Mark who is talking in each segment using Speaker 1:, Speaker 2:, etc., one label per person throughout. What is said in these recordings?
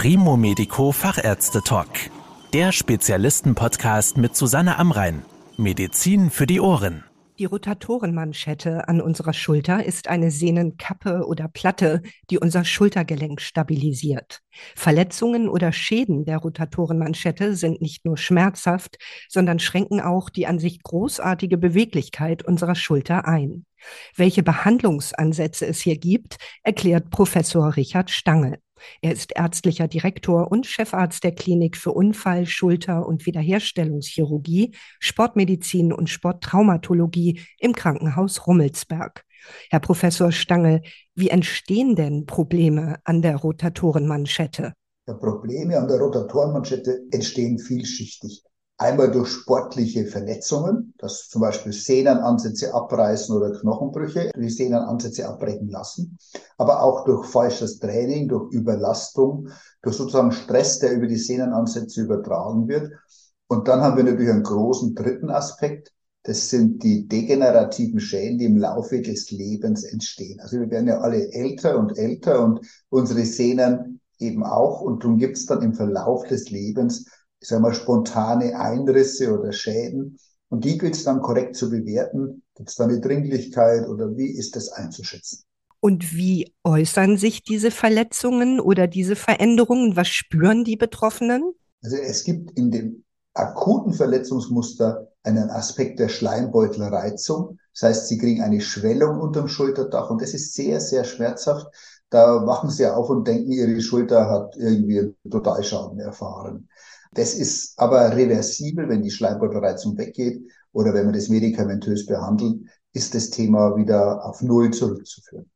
Speaker 1: Primo Medico Fachärzte Talk. Der Spezialisten-Podcast mit Susanne Amrein. Medizin für die Ohren.
Speaker 2: Die Rotatorenmanschette an unserer Schulter ist eine Sehnenkappe oder Platte, die unser Schultergelenk stabilisiert. Verletzungen oder Schäden der Rotatorenmanschette sind nicht nur schmerzhaft, sondern schränken auch die an sich großartige Beweglichkeit unserer Schulter ein. Welche Behandlungsansätze es hier gibt, erklärt Professor Richard Stange. Er ist ärztlicher Direktor und Chefarzt der Klinik für Unfall-, Schulter- und Wiederherstellungschirurgie, Sportmedizin und Sporttraumatologie im Krankenhaus Rummelsberg. Herr Professor Stangl, wie entstehen denn Probleme an der Rotatorenmanschette?
Speaker 3: Probleme an der Rotatorenmanschette entstehen vielschichtig. Einmal durch sportliche Verletzungen, dass zum Beispiel Sehnenansätze abreißen oder Knochenbrüche, die Sehnenansätze abbrechen lassen, aber auch durch falsches Training, durch Überlastung, durch sozusagen Stress, der über die Sehnenansätze übertragen wird. Und dann haben wir natürlich einen großen dritten Aspekt. Das sind die degenerativen Schäden, die im Laufe des Lebens entstehen. Also wir werden ja alle älter und älter und unsere Sehnen eben auch. Und darum gibt es dann im Verlauf des Lebens ich sage mal, spontane Einrisse oder Schäden. Und die gilt es dann korrekt zu bewerten. Gibt es da eine Dringlichkeit oder wie ist das einzuschätzen?
Speaker 2: Und wie äußern sich diese Verletzungen oder diese Veränderungen? Was spüren die Betroffenen?
Speaker 3: Also es gibt in dem akuten Verletzungsmuster einen Aspekt der Schleimbeutelreizung. Das heißt, sie kriegen eine Schwellung unterm Schulterdach und das ist sehr, sehr schmerzhaft. Da wachen sie auf und denken, ihre Schulter hat irgendwie einen Totalschaden erfahren. Das ist aber reversibel, wenn die Schleimbeutelreizung weggeht oder wenn man das medikamentös behandelt, ist das Thema wieder auf Null zurückzuführen.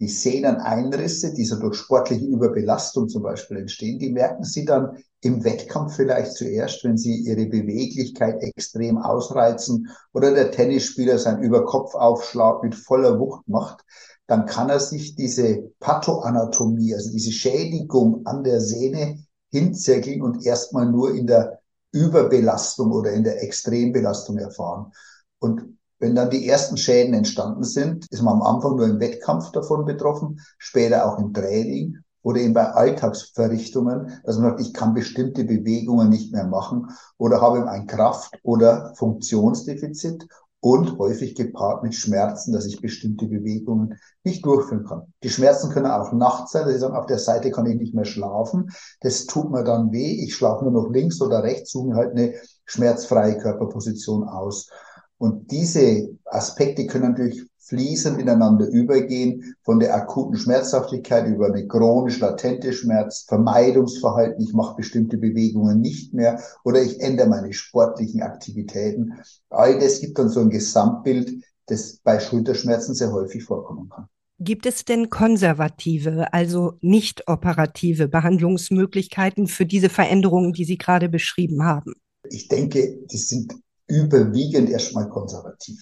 Speaker 3: Die Sehneneinrisse, die so durch sportliche Überbelastung zum Beispiel entstehen, die merken Sie dann im Wettkampf vielleicht zuerst, wenn Sie Ihre Beweglichkeit extrem ausreizen oder der Tennisspieler seinen Überkopfaufschlag mit voller Wucht macht, dann kann er sich diese Pathoanatomie, also diese Schädigung an der Sehne hinzirkeln und erstmal nur in der Überbelastung oder in der Extrembelastung erfahren. Und wenn dann die ersten Schäden entstanden sind, ist man am Anfang nur im Wettkampf davon betroffen, später auch im Training oder eben bei Alltagsverrichtungen, dass man sagt, ich kann bestimmte Bewegungen nicht mehr machen oder habe ein Kraft- oder Funktionsdefizit und häufig gepaart mit Schmerzen, dass ich bestimmte Bewegungen nicht durchführen kann. Die Schmerzen können auch nachts sein, dass ich sage, auf der Seite kann ich nicht mehr schlafen. Das tut mir dann weh. Ich schlafe nur noch links oder rechts, suche mir halt eine schmerzfreie Körperposition aus. Und diese Aspekte können natürlich fließend ineinander übergehen, von der akuten Schmerzhaftigkeit über eine chronisch latente Schmerz, Vermeidungsverhalten, ich mache bestimmte Bewegungen nicht mehr oder ich ändere meine sportlichen Aktivitäten. All das gibt dann so ein Gesamtbild, das bei Schulterschmerzen sehr häufig vorkommen kann.
Speaker 2: Gibt es denn konservative, also nicht operative Behandlungsmöglichkeiten für diese Veränderungen, die Sie gerade beschrieben haben?
Speaker 3: Ich denke, die sind überwiegend erstmal konservativ.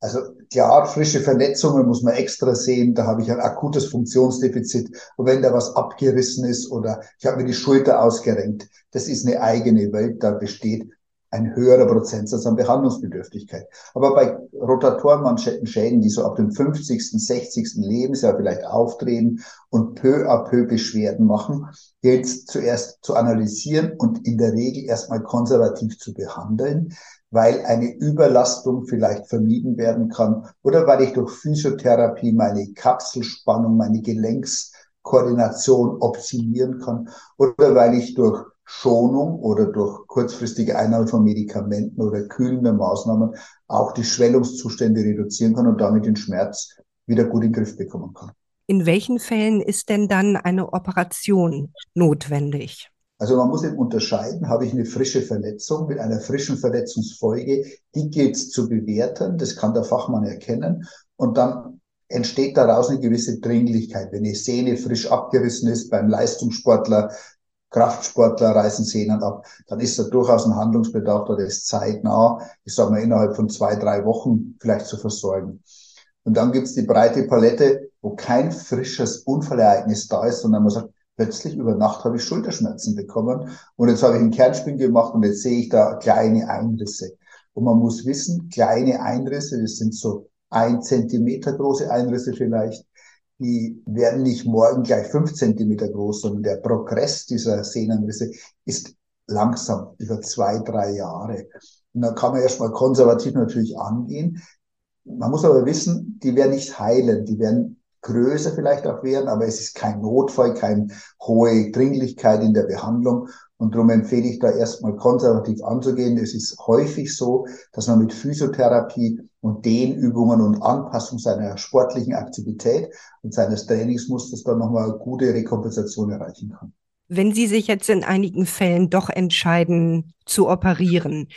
Speaker 3: Also klar, frische Verletzungen muss man extra sehen. Da habe ich ein akutes Funktionsdefizit. Und wenn da was abgerissen ist oder ich habe mir die Schulter ausgerenkt, das ist eine eigene Welt. Da besteht ein höherer Prozentsatz an Behandlungsbedürftigkeit. Aber bei Rotatorenmanschettenschäden, die so ab dem 50., 60. Lebensjahr vielleicht auftreten und peu à peu Beschwerden machen, gilt es zuerst zu analysieren und in der Regel erstmal konservativ zu behandeln weil eine Überlastung vielleicht vermieden werden kann oder weil ich durch Physiotherapie meine Kapselspannung, meine Gelenkskoordination optimieren kann oder weil ich durch Schonung oder durch kurzfristige Einnahme von Medikamenten oder kühlende Maßnahmen auch die Schwellungszustände reduzieren kann und damit den Schmerz wieder gut in den Griff bekommen kann.
Speaker 2: In welchen Fällen ist denn dann eine Operation notwendig?
Speaker 3: Also man muss eben unterscheiden, habe ich eine frische Verletzung mit einer frischen Verletzungsfolge, die gilt zu bewerten, das kann der Fachmann erkennen und dann entsteht daraus eine gewisse Dringlichkeit. Wenn die Sehne frisch abgerissen ist beim Leistungssportler, Kraftsportler reißen Sehnen ab, dann ist da durchaus ein Handlungsbedarf, da ist zeitnah, ich sage mal innerhalb von zwei, drei Wochen vielleicht zu versorgen. Und dann gibt's die breite Palette, wo kein frisches Unfallereignis da ist, sondern man sagt, plötzlich über Nacht habe ich Schulterschmerzen bekommen und jetzt habe ich einen Kernspin gemacht und jetzt sehe ich da kleine Einrisse. Und man muss wissen, kleine Einrisse, das sind so ein Zentimeter große Einrisse vielleicht, die werden nicht morgen gleich fünf Zentimeter groß, sondern der Progress dieser Sehnenrisse ist langsam über zwei, drei Jahre. Und da kann man erstmal konservativ natürlich angehen. Man muss aber wissen, die werden nicht heilen, die werden größer vielleicht auch werden, aber es ist kein Notfall, keine hohe Dringlichkeit in der Behandlung. Und darum empfehle ich da erstmal konservativ anzugehen. Es ist häufig so, dass man mit Physiotherapie und Dehnübungen und Anpassung seiner sportlichen Aktivität und seines Trainingsmusters dann nochmal gute Rekompensation erreichen kann.
Speaker 2: Wenn Sie sich jetzt in einigen Fällen doch entscheiden zu operieren,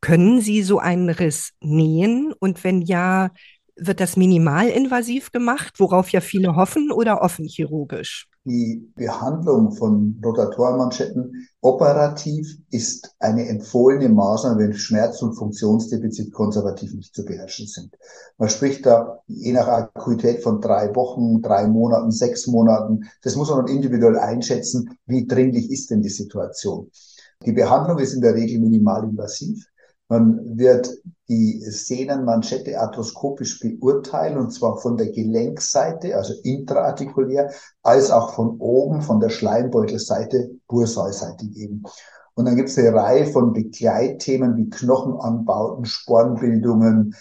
Speaker 2: können Sie so einen Riss nähen? Und wenn ja, wird das minimalinvasiv gemacht, worauf ja viele hoffen, oder offen chirurgisch?
Speaker 3: Die Behandlung von Rotatorenmanschetten operativ ist eine empfohlene Maßnahme, wenn Schmerz- und Funktionsdefizit konservativ nicht zu beherrschen sind. Man spricht da je nach Akuität von drei Wochen, drei Monaten, sechs Monaten. Das muss man individuell einschätzen, wie dringlich ist denn die Situation. Die Behandlung ist in der Regel minimalinvasiv. Man wird die Sehnenmanschette arthroskopisch beurteilen, und zwar von der Gelenkseite, also intraartikulär, als auch von oben, von der Schleimbeutelseite, bursalseitig eben. Und dann gibt es eine Reihe von Begleitthemen wie Knochenanbauten, Spornbildungen,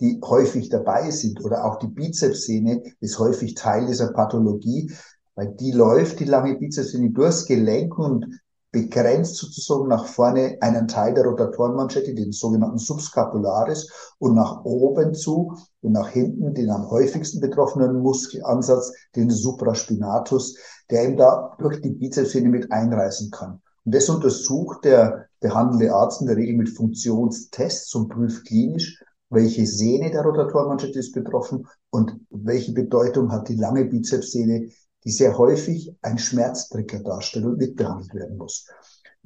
Speaker 3: die häufig dabei sind. Oder auch die Bizepssehne ist häufig Teil dieser Pathologie, weil die läuft, die lange Bizepssehne, durchs Gelenk und begrenzt sozusagen nach vorne einen Teil der Rotatorenmanschette, den sogenannten Subscapularis, und nach oben zu und nach hinten den am häufigsten betroffenen Muskelansatz, den Supraspinatus, der ihm da durch die Bizepssehne mit einreißen kann. Und das untersucht der behandelnde Arzt in der Regel mit Funktionstests und prüft klinisch, welche Sehne der Rotatorenmanschette ist betroffen und welche Bedeutung hat die lange Bizepssehne die sehr häufig ein Schmerztrigger darstellt und mitbehandelt werden muss.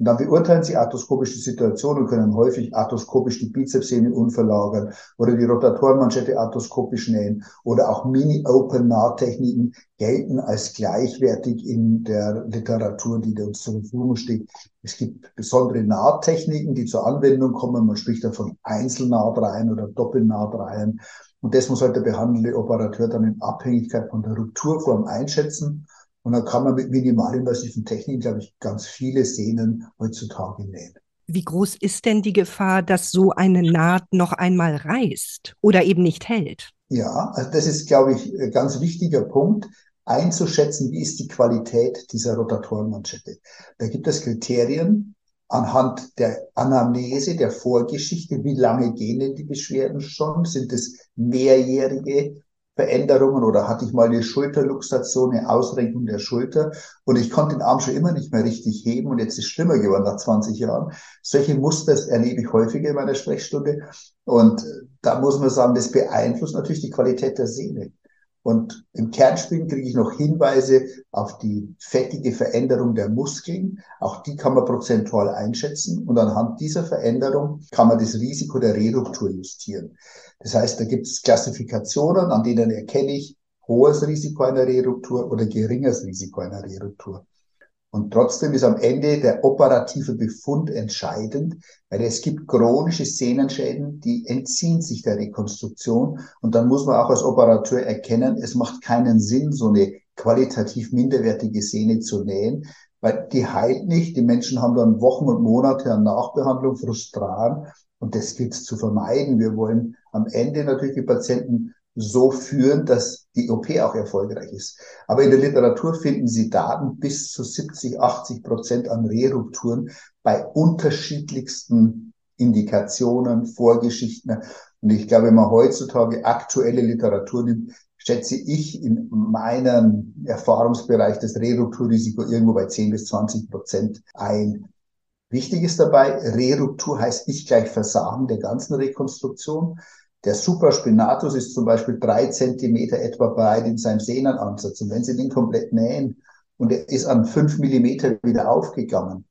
Speaker 3: Und dann beurteilen sie arthroskopisch die Situation und können häufig arthroskopisch die Bizepssehne unverlagern oder die Rotatorenmanschette arthroskopisch nähen oder auch Mini-Open-Nahtechniken gelten als gleichwertig in der Literatur, die uns zur Verfügung steht. Es gibt besondere Nahttechniken, die zur Anwendung kommen. Man spricht da von Einzelnahtreihen oder Doppelnahtreihen. Und das muss halt der behandelnde Operateur dann in Abhängigkeit von der Rupturform einschätzen. Und dann kann man mit minimalinvasiven Techniken, glaube ich, ganz viele Sehnen heutzutage nähen.
Speaker 2: Wie groß ist denn die Gefahr, dass so eine Naht noch einmal reißt oder eben nicht hält?
Speaker 3: Ja, also das ist, glaube ich, ein ganz wichtiger Punkt, einzuschätzen, wie ist die Qualität dieser Rotatorenmanschette. Da gibt es Kriterien, anhand der Anamnese, der Vorgeschichte, wie lange gehen denn die Beschwerden schon? Sind es mehrjährige Veränderungen oder hatte ich mal eine Schulterluxation, eine Ausrenkung der Schulter und ich konnte den Arm schon immer nicht mehr richtig heben und jetzt ist es schlimmer geworden nach 20 Jahren. Solche Muster erlebe ich häufiger in meiner Sprechstunde und da muss man sagen, das beeinflusst natürlich die Qualität der Sehne. Und im Kernspiel kriege ich noch Hinweise auf die fettige Veränderung der Muskeln. Auch die kann man prozentual einschätzen. Und anhand dieser Veränderung kann man das Risiko der Reduktur justieren. Das heißt, da gibt es Klassifikationen, an denen erkenne ich hohes Risiko einer Reduktur oder geringes Risiko einer Reduktur. Und trotzdem ist am Ende der operative Befund entscheidend, weil es gibt chronische Sehnenschäden, die entziehen sich der Rekonstruktion. Und dann muss man auch als Operateur erkennen, es macht keinen Sinn, so eine qualitativ minderwertige Sehne zu nähen, weil die heilt nicht. Die Menschen haben dann Wochen und Monate an Nachbehandlung, frustran. Und das gilt es zu vermeiden. Wir wollen am Ende natürlich die Patienten so führen, dass die OP auch erfolgreich ist. Aber in der Literatur finden Sie Daten bis zu 70, 80 Prozent an Rerupturen bei unterschiedlichsten Indikationen, Vorgeschichten. Und ich glaube, wenn man heutzutage aktuelle Literatur nimmt, schätze ich in meinem Erfahrungsbereich das Rerupturrisiko irgendwo bei 10 bis 20 Prozent ein. Wichtig ist dabei, Reruptur heißt nicht gleich Versagen der ganzen Rekonstruktion, der Supraspinatus ist zum Beispiel drei Zentimeter etwa breit in seinem Sehnenansatz. Und wenn Sie den komplett nähen und er ist an fünf Millimeter wieder aufgegangen,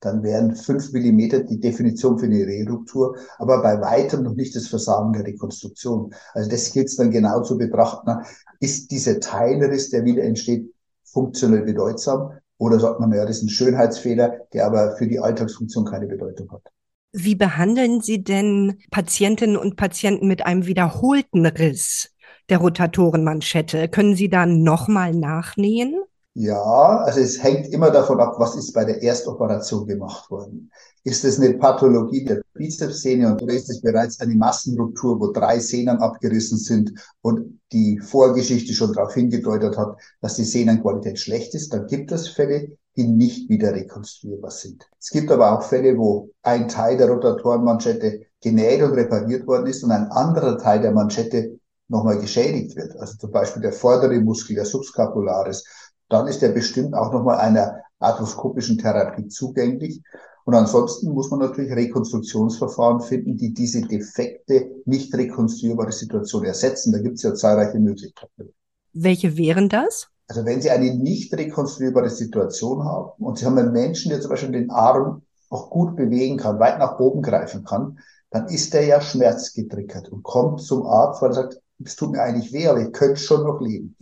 Speaker 3: dann wären fünf Millimeter die Definition für eine Reruptur, aber bei weitem noch nicht das Versagen der Rekonstruktion. Also das gilt es dann genau zu betrachten. Ist dieser Teilriss, der wieder entsteht, funktionell bedeutsam? Oder sagt man, ja, das ist ein Schönheitsfehler, der aber für die Alltagsfunktion keine Bedeutung hat?
Speaker 2: Wie behandeln Sie denn Patientinnen und Patienten mit einem wiederholten Riss? der Rotatorenmanschette. Können Sie da nochmal nachnähen?
Speaker 3: Ja, also es hängt immer davon ab, was ist bei der Erstoperation gemacht worden. Ist es eine Pathologie der Bizepssehne oder ist es bereits eine Massenruptur, wo drei Sehnen abgerissen sind und die Vorgeschichte schon darauf hingedeutet hat, dass die Sehnenqualität schlecht ist? Dann gibt es Fälle, die nicht wieder rekonstruierbar sind. Es gibt aber auch Fälle, wo ein Teil der Rotatorenmanschette genäht und repariert worden ist und ein anderer Teil der Manschette nochmal geschädigt wird. Also zum Beispiel der vordere Muskel, der Subscapularis. Dann ist er bestimmt auch nochmal einer arthroskopischen Therapie zugänglich. Und ansonsten muss man natürlich Rekonstruktionsverfahren finden, die diese defekte, nicht rekonstruierbare Situation ersetzen. Da gibt es ja zahlreiche Möglichkeiten.
Speaker 2: Welche wären das?
Speaker 3: Also wenn Sie eine nicht rekonstruierbare Situation haben und Sie haben einen Menschen, der zum Beispiel den Arm auch gut bewegen kann, weit nach oben greifen kann, dann ist der ja schmerzgetriggert und kommt zum Arzt, weil er sagt, es tut mir eigentlich weh, aber ich könnte schon noch leben.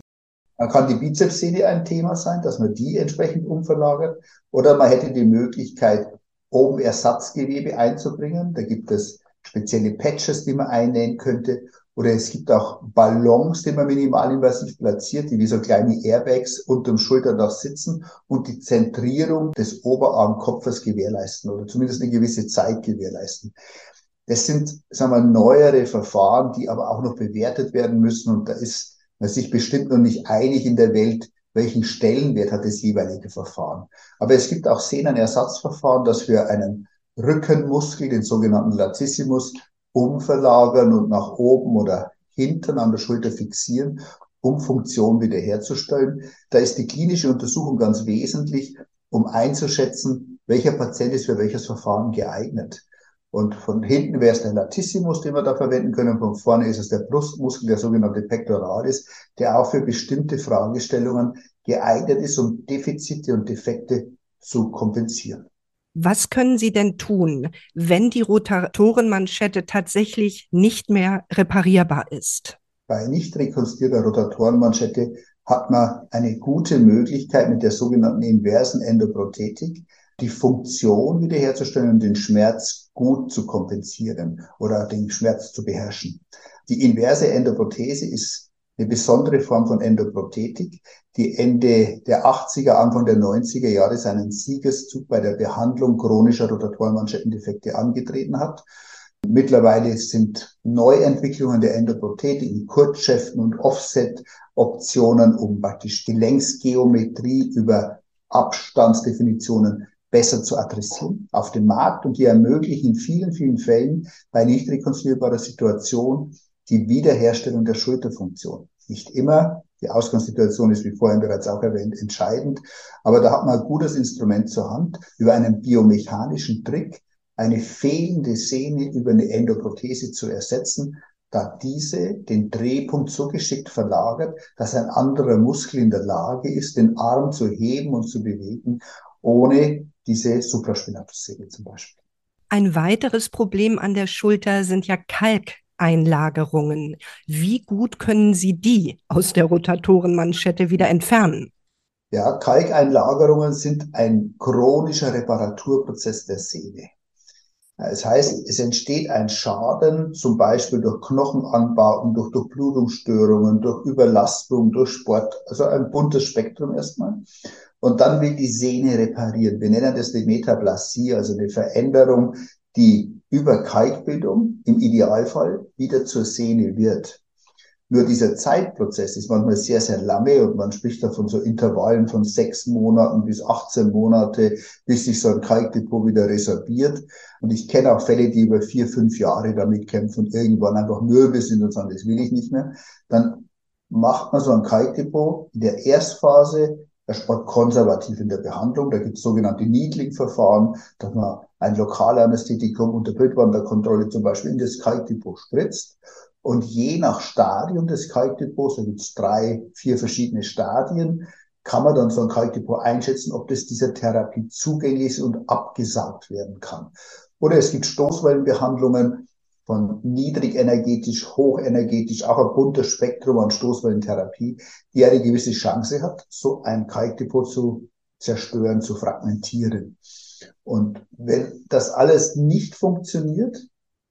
Speaker 3: Dann kann die Bizepssehne ein Thema sein, dass man die entsprechend umverlagert. Oder man hätte die Möglichkeit, oben Ersatzgewebe einzubringen. Da gibt es spezielle Patches, die man einnähen könnte. Oder es gibt auch Ballons, die man minimalinvasiv platziert, die wie so kleine Airbags unterm Schulterdach sitzen und die Zentrierung des Oberarmkopfes gewährleisten oder zumindest eine gewisse Zeit gewährleisten. Das sind, sagen wir, neuere Verfahren, die aber auch noch bewertet werden müssen. Und da ist man sich bestimmt noch nicht einig in der Welt, welchen Stellenwert hat das jeweilige Verfahren. Aber es gibt auch Sehnenersatzverfahren, dass wir einen Rückenmuskel, den sogenannten Latissimus, umverlagern und nach oben oder hinten an der Schulter fixieren, um Funktion wiederherzustellen. Da ist die klinische Untersuchung ganz wesentlich, um einzuschätzen, welcher Patient ist für welches Verfahren geeignet. Und von hinten wäre es der Latissimus, den wir da verwenden können. Von vorne ist es der Brustmuskel, der sogenannte Pectoralis, der auch für bestimmte Fragestellungen geeignet ist, um Defizite und Defekte zu kompensieren.
Speaker 2: Was können Sie denn tun, wenn die Rotatorenmanschette tatsächlich nicht mehr reparierbar ist?
Speaker 3: Bei nicht rekonstruierter Rotatorenmanschette hat man eine gute Möglichkeit mit der sogenannten inversen Endoprothetik, die Funktion wiederherzustellen und den Schmerz gut zu kompensieren oder den Schmerz zu beherrschen. Die inverse Endoprothese ist eine besondere Form von Endoprothetik, die Ende der 80er, Anfang der 90er Jahre seinen Siegeszug bei der Behandlung chronischer Rotatorenmanschettendefekte angetreten hat. Mittlerweile sind Neuentwicklungen der Endoprothetik in Kurzschäften und Offset-Optionen, um praktisch die Längsgeometrie über Abstandsdefinitionen besser zu adressieren auf dem Markt und die ermöglichen in vielen, vielen Fällen bei nicht rekonstruierbarer Situation die Wiederherstellung der Schulterfunktion. Nicht immer. Die Ausgangssituation ist, wie vorhin bereits auch erwähnt, entscheidend. Aber da hat man ein gutes Instrument zur Hand, über einen biomechanischen Trick eine fehlende Sehne über eine Endoprothese zu ersetzen, da diese den Drehpunkt so geschickt verlagert, dass ein anderer Muskel in der Lage ist, den Arm zu heben und zu bewegen, ohne diese Supraspinatussehne zum Beispiel.
Speaker 2: Ein weiteres Problem an der Schulter sind ja Kalk Einlagerungen. Wie gut können Sie die aus der Rotatorenmanschette wieder entfernen?
Speaker 3: Ja, Kalkeinlagerungen sind ein chronischer Reparaturprozess der Sehne. Das heißt, es entsteht ein Schaden, zum Beispiel durch Knochenanbauten, durch Durchblutungsstörungen, durch Überlastung, durch Sport, also ein buntes Spektrum erstmal. Und dann will die Sehne reparieren. Wir nennen das die Metaplasie, also eine Veränderung, die über Kalkbildung im Idealfall wieder zur Sehne wird. Nur dieser Zeitprozess ist manchmal sehr, sehr lange und man spricht da von so Intervallen von sechs Monaten bis 18 Monate, bis sich so ein Kalkdepot wieder resorbiert. Und ich kenne auch Fälle, die über vier, fünf Jahre damit kämpfen und irgendwann einfach mürbe sind und sagen, das will ich nicht mehr. Dann macht man so ein Kalkdepot in der Erstphase erstmal konservativ in der Behandlung. Da gibt es sogenannte Needling-Verfahren, dass man ein Lokalanästhetikum unter Bildwanderkontrolle zum Beispiel in das Kalkdepot spritzt. Und je nach Stadium des Kalkdepots, da gibt es drei, vier verschiedene Stadien, kann man dann so ein Kalkdepot einschätzen, ob das dieser Therapie zugänglich ist und abgesaugt werden kann. Oder es gibt Stoßwellenbehandlungen von niedrigenergetisch, hochenergetisch, auch ein buntes Spektrum an Stoßwellentherapie, die eine gewisse Chance hat, so ein Kalkdepot zu zerstören, zu fragmentieren. Und wenn das alles nicht funktioniert,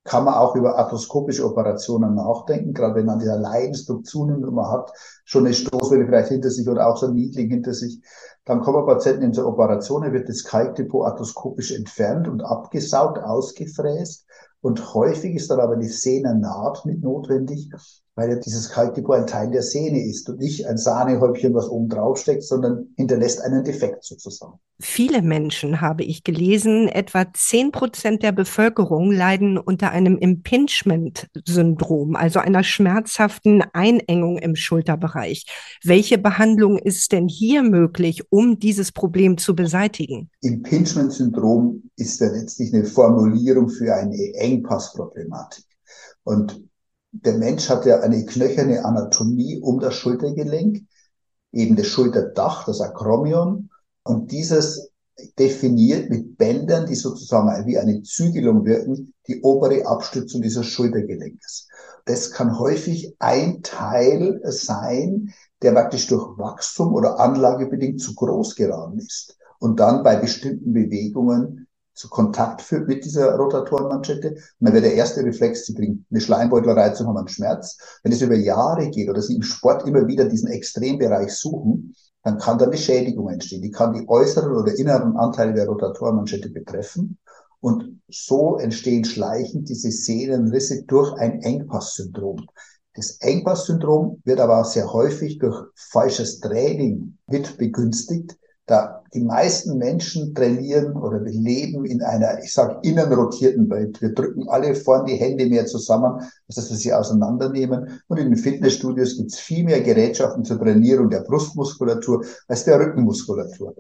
Speaker 3: kann man auch über arthroskopische Operationen nachdenken, gerade wenn man dieser Leidensdruck zunimmt und man hat schon eine Stoßwelle vielleicht hinter sich oder auch so ein Niedling hinter sich, dann kommen Patienten in zur Operation, er wird das Kalkdepot arthroskopisch entfernt und abgesaugt, ausgefräst. Und häufig ist dann aber eine Sehnennaht mit notwendig, weil ja dieses Kalkdepot ein Teil der Sehne ist und nicht ein Sahnehäubchen, was oben drauf steckt, sondern hinterlässt einen Defekt sozusagen.
Speaker 2: Viele Menschen, habe ich gelesen, etwa zehn Prozent der Bevölkerung leiden unter einem Impingement-Syndrom, also einer schmerzhaften Einengung im Schulterbereich. Welche Behandlung ist denn hier möglich, um dieses Problem zu beseitigen?
Speaker 3: Impingement-Syndrom ist ja letztlich eine Formulierung für eine Engpassproblematik. Und der Mensch hat ja eine knöcherne Anatomie um das Schultergelenk, eben das Schulterdach, das Akromion. Und dieses definiert mit Bändern, die sozusagen wie eine Zügelung wirken, die obere Abstützung dieses Schultergelenkes. Das kann häufig ein Teil sein, der praktisch durch Wachstum oder Anlagebedingt zu groß geraten ist und dann bei bestimmten Bewegungen zu Kontakt führt mit dieser Rotatorenmanschette. Dann wäre der erste Reflex, sie bringt eine Schleimbeutelreizung, haben einen Schmerz. Wenn es über Jahre geht oder sie im Sport immer wieder diesen Extrembereich suchen, dann kann da eine Schädigung entstehen. Die kann die äußeren oder inneren Anteile der Rotatorenmanschette betreffen. Und so entstehen schleichend diese Sehnenrisse durch ein Engpasssyndrom. Das Engpasssyndrom wird aber sehr häufig durch falsches Training mit begünstigt da die meisten Menschen trainieren oder leben in einer, ich sage, innenrotierten Welt. Wir drücken alle vorn die Hände mehr zusammen, als dass wir sie auseinandernehmen. Und in den Fitnessstudios gibt es viel mehr Gerätschaften zur Trainierung der Brustmuskulatur als der Rückenmuskulatur.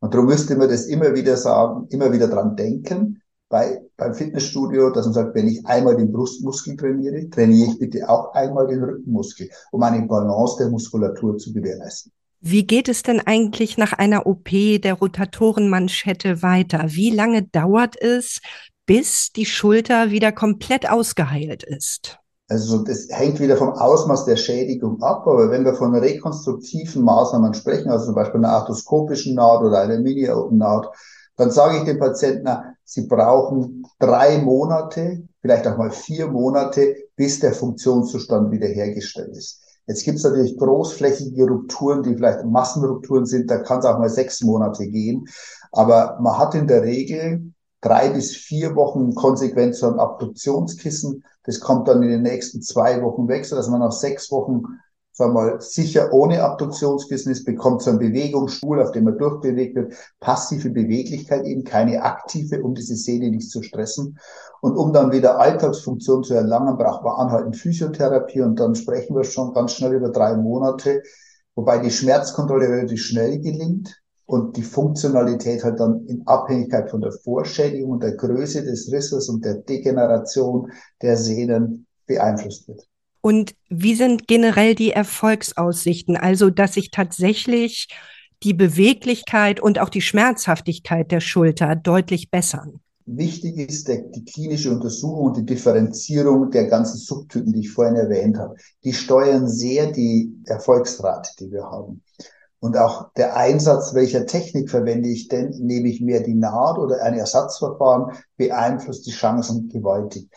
Speaker 3: Und darum müsste man das immer wieder sagen, immer wieder dran denken, bei, beim Fitnessstudio, dass man sagt, wenn ich einmal den Brustmuskel trainiere, trainiere ich bitte auch einmal den Rückenmuskel, um eine Balance der Muskulatur zu gewährleisten.
Speaker 2: Wie geht es denn eigentlich nach einer OP der Rotatorenmanschette weiter? Wie lange dauert es, bis die Schulter wieder komplett ausgeheilt ist?
Speaker 3: Also das hängt wieder vom Ausmaß der Schädigung ab, aber wenn wir von rekonstruktiven Maßnahmen sprechen, also zum Beispiel einer arthroskopischen Naht oder einer Mini-Naht, dann sage ich dem Patienten, sie brauchen drei Monate, vielleicht auch mal vier Monate, bis der Funktionszustand wiederhergestellt ist. Jetzt gibt es natürlich großflächige Rupturen, die vielleicht Massenrupturen sind, da kann es auch mal sechs Monate gehen. Aber man hat in der Regel drei bis vier Wochen konsequent so ein Abduktionskissen. Das kommt dann in den nächsten zwei Wochen weg, sodass man nach sechs Wochen wir mal, sicher ohne Abduktionsbusiness, bekommt so einen Bewegungsstuhl, auf dem man durchbewegt wird, passive Beweglichkeit eben, keine aktive, um diese Sehne nicht zu stressen. Und um dann wieder Alltagsfunktion zu erlangen, braucht man anhaltend Physiotherapie und dann sprechen wir schon ganz schnell über drei Monate, wobei die Schmerzkontrolle relativ schnell gelingt und die Funktionalität halt dann in Abhängigkeit von der Vorschädigung und der Größe des Risses und der Degeneration der Sehnen beeinflusst wird.
Speaker 2: Und wie sind generell die Erfolgsaussichten? Also, dass sich tatsächlich die Beweglichkeit und auch die Schmerzhaftigkeit der Schulter deutlich bessern.
Speaker 3: Wichtig ist der, die klinische Untersuchung und die Differenzierung der ganzen Subtypen, die ich vorhin erwähnt habe. Die steuern sehr die Erfolgsrate, die wir haben. Und auch der Einsatz, welcher Technik verwende ich denn, nehme ich mehr die Naht oder ein Ersatzverfahren, beeinflusst die Chancen gewaltig.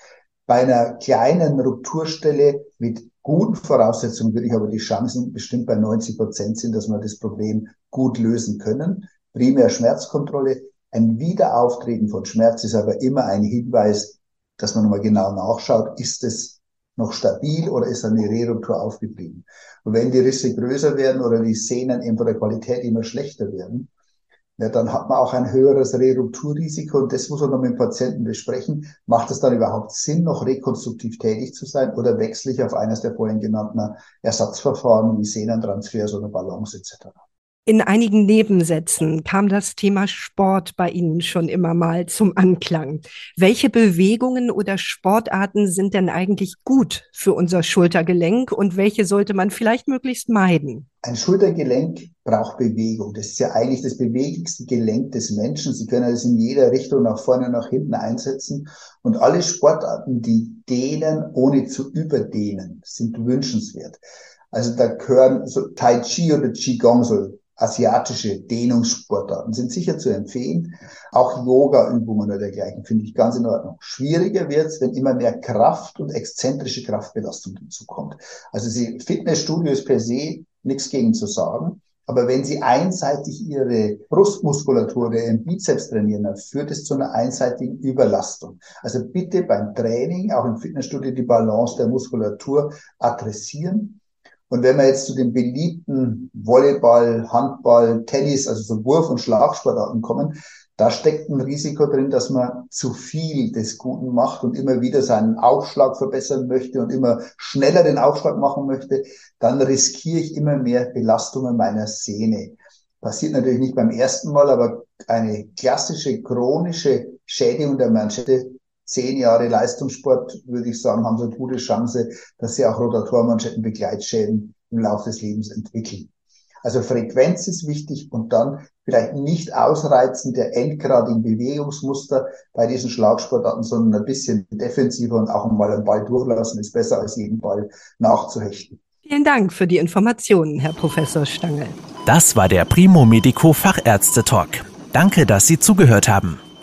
Speaker 3: Bei einer kleinen Rupturstelle mit guten Voraussetzungen würde ich aber die Chancen bestimmt bei 90 Prozent sind, dass wir das Problem gut lösen können. Primär Schmerzkontrolle. Ein Wiederauftreten von Schmerz ist aber immer ein Hinweis, dass man nochmal genau nachschaut, ist es noch stabil oder ist eine Reruptur aufgeblieben? Und wenn die Risse größer werden oder die Sehnen eben von der Qualität immer schlechter werden, ja, dann hat man auch ein höheres Rerupturrisiko und das muss man dann mit dem Patienten besprechen. Macht es dann überhaupt Sinn, noch rekonstruktiv tätig zu sein oder wechsle ich auf eines der vorhin genannten Ersatzverfahren wie Sehnentransfers oder Balance etc.?
Speaker 2: In einigen Nebensätzen kam das Thema Sport bei Ihnen schon immer mal zum Anklang. Welche Bewegungen oder Sportarten sind denn eigentlich gut für unser Schultergelenk und welche sollte man vielleicht möglichst meiden?
Speaker 3: Ein Schultergelenk braucht Bewegung. Das ist ja eigentlich das beweglichste Gelenk des Menschen. Sie können es in jeder Richtung nach vorne und nach hinten einsetzen. Und alle Sportarten, die dehnen, ohne zu überdehnen, sind wünschenswert. Also da gehören so Tai Chi oder Qigong, so asiatische Dehnungssportarten sind sicher zu empfehlen. Auch Yoga-Übungen oder dergleichen finde ich ganz in Ordnung. Schwieriger wird es, wenn immer mehr Kraft und exzentrische Kraftbelastung hinzukommt. Also die Fitnessstudio ist per se nichts gegen zu sagen. Aber wenn Sie einseitig Ihre Brustmuskulatur oder Ihren Bizeps trainieren, dann führt es zu einer einseitigen Überlastung. Also bitte beim Training, auch im Fitnessstudio, die Balance der Muskulatur adressieren und wenn wir jetzt zu den beliebten Volleyball, Handball, Tennis, also so Wurf- und Schlagsportarten kommen, da steckt ein Risiko drin, dass man zu viel des Guten macht und immer wieder seinen Aufschlag verbessern möchte und immer schneller den Aufschlag machen möchte, dann riskiere ich immer mehr Belastungen meiner Sehne. Passiert natürlich nicht beim ersten Mal, aber eine klassische chronische Schädigung der Manschette zehn Jahre Leistungssport, würde ich sagen, haben sie eine gute Chance, dass sie auch Rotatormanschetten Begleitschäden im Laufe des Lebens entwickeln. Also Frequenz ist wichtig und dann vielleicht nicht ausreizen der endgradigen Bewegungsmuster bei diesen Schlagsportarten, sondern ein bisschen defensiver und auch mal einen Ball durchlassen ist besser als jeden Ball nachzuhechten.
Speaker 2: Vielen Dank für die Informationen, Herr Professor Stangl.
Speaker 1: Das war der Primo Medico Fachärzte Talk. Danke, dass Sie zugehört haben.